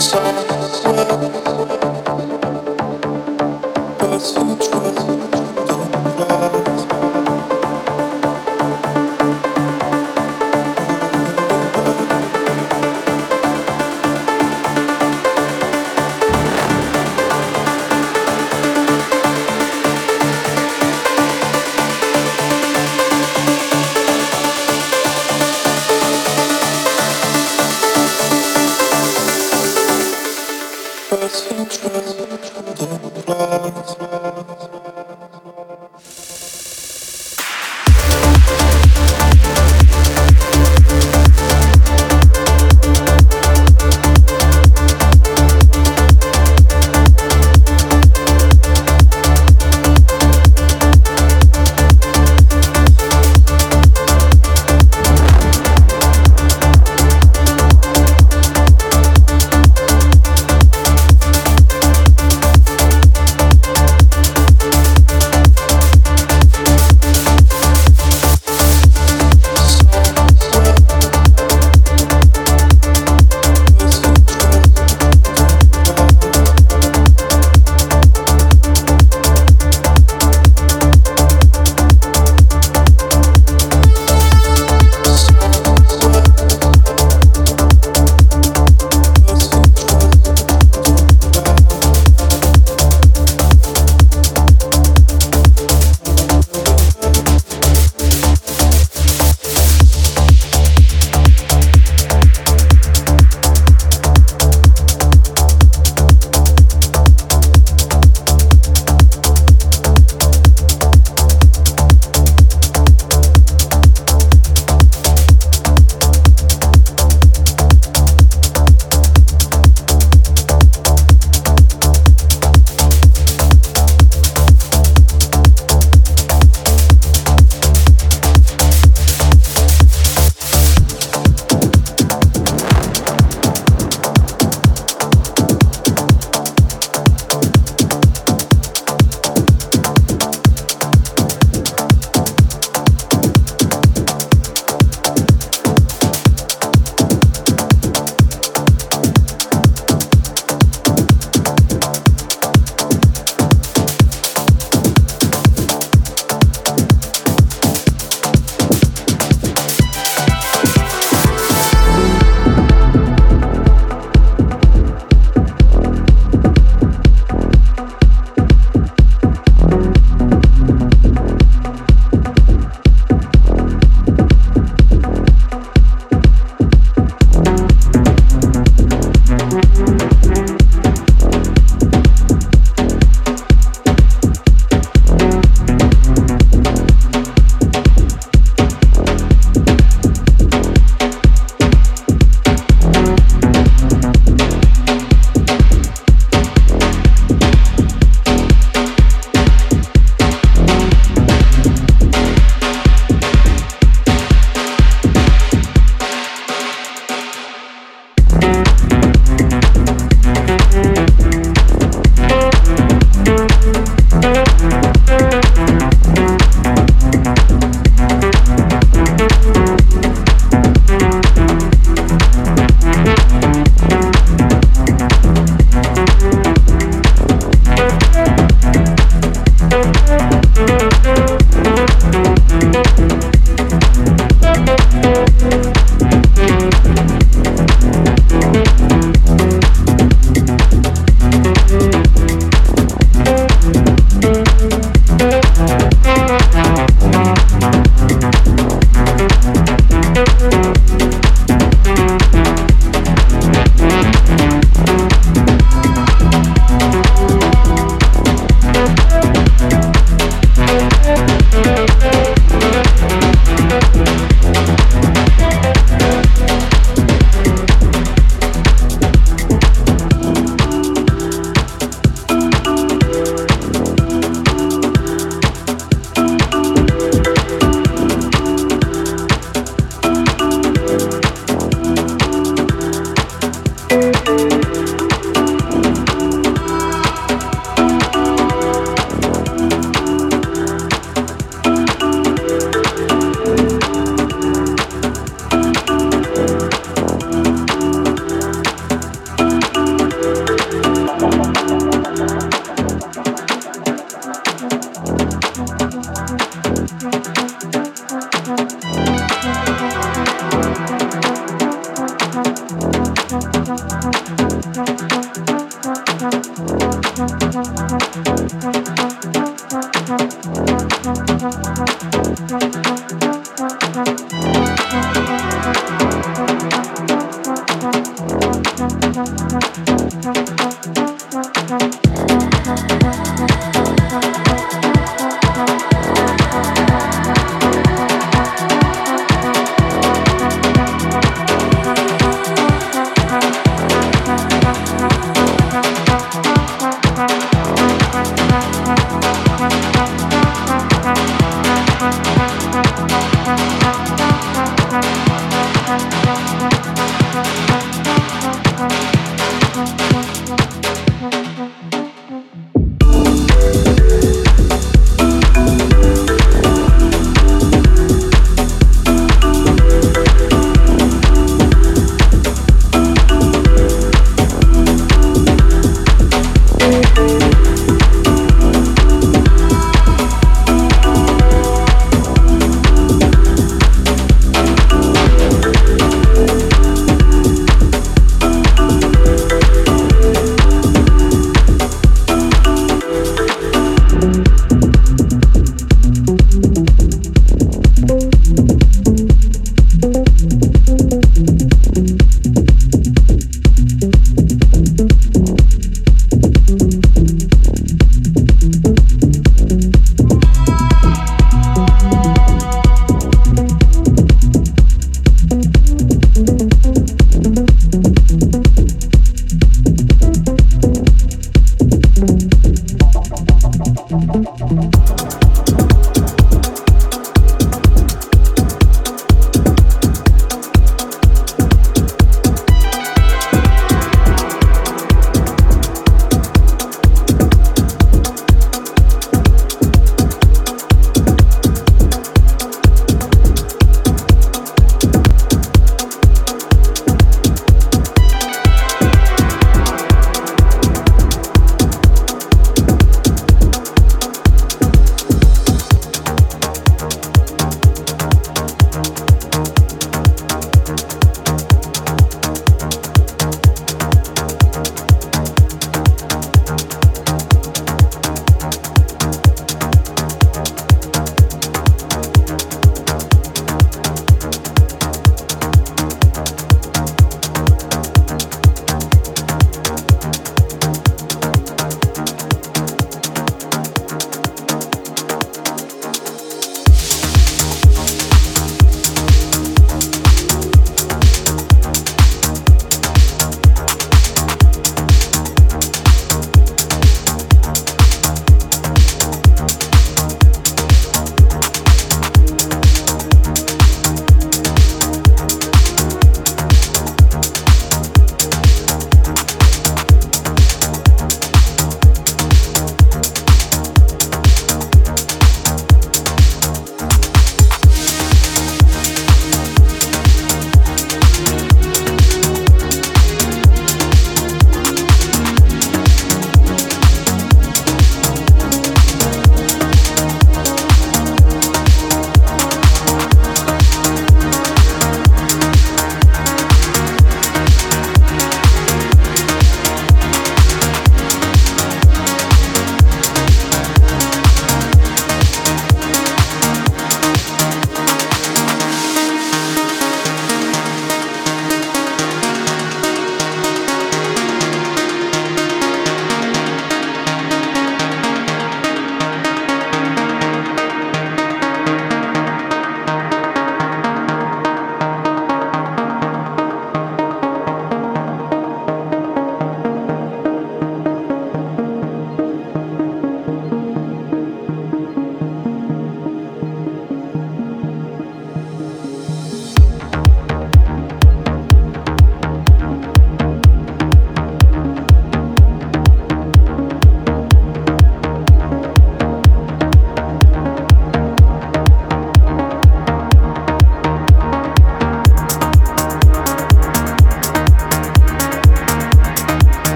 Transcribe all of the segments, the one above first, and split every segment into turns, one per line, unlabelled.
soul.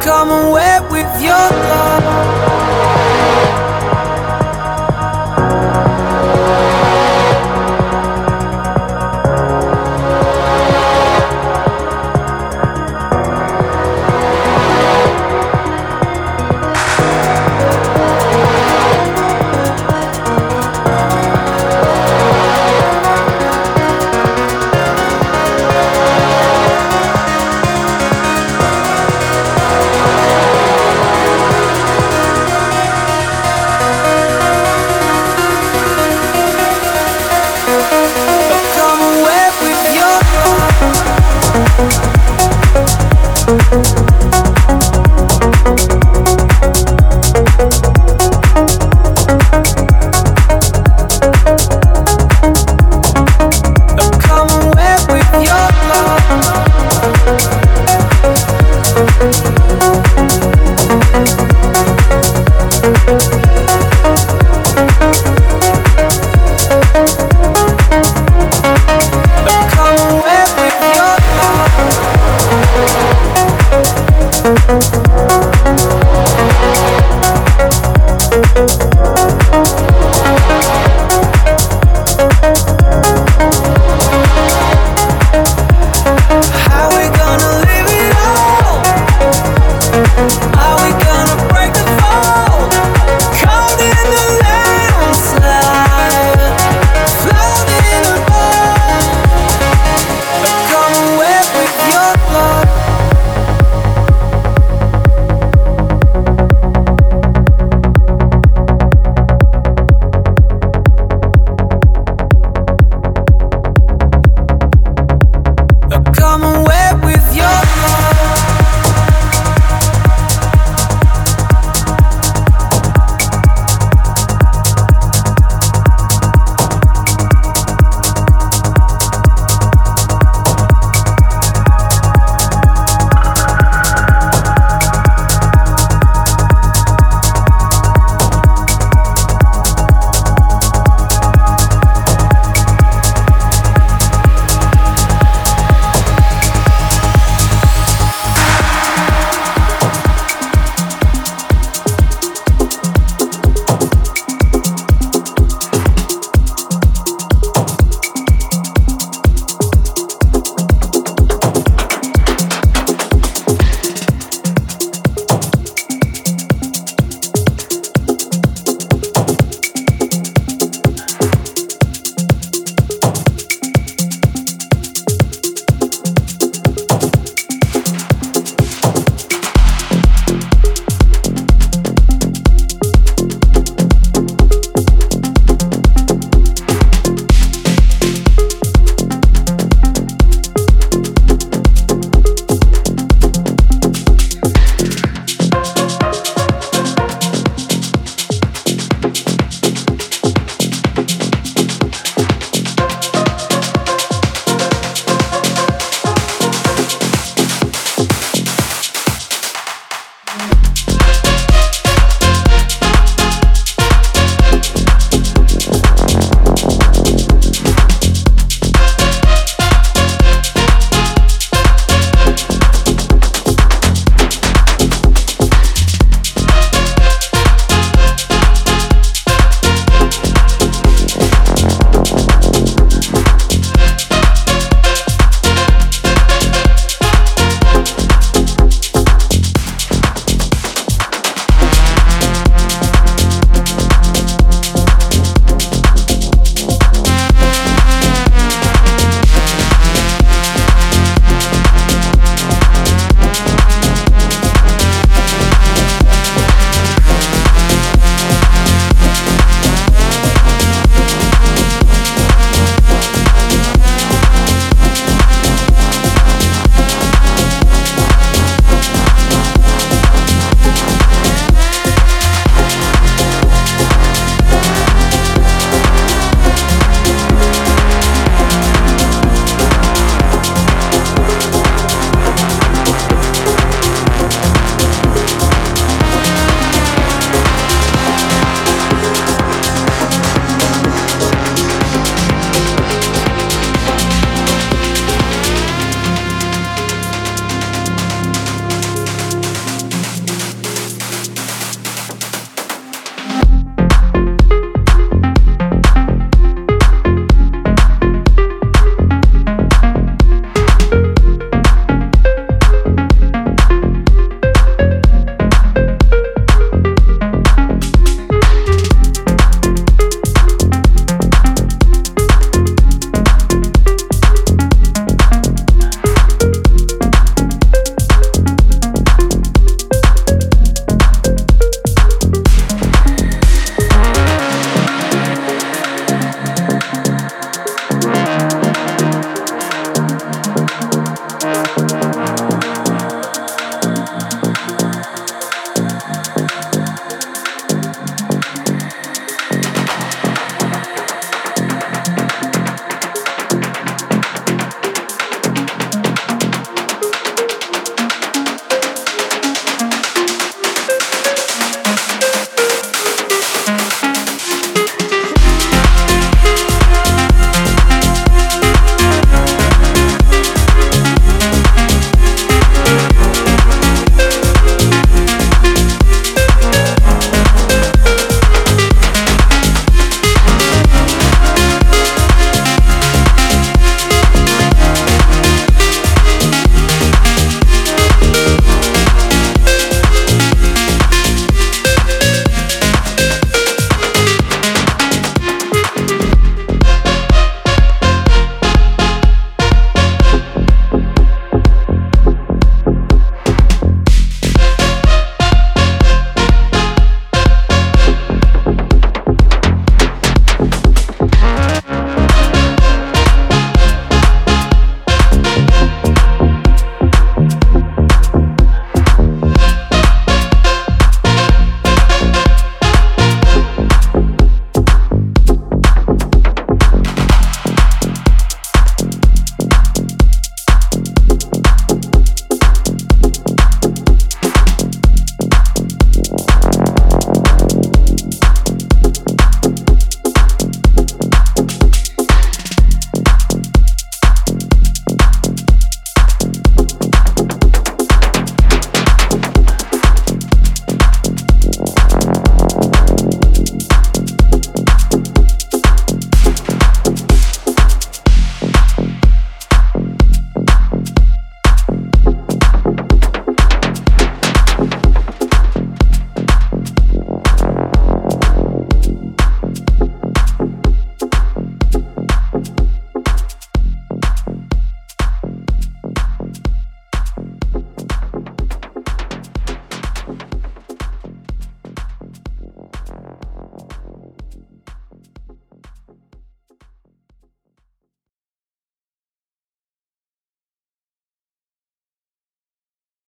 Come away with your love.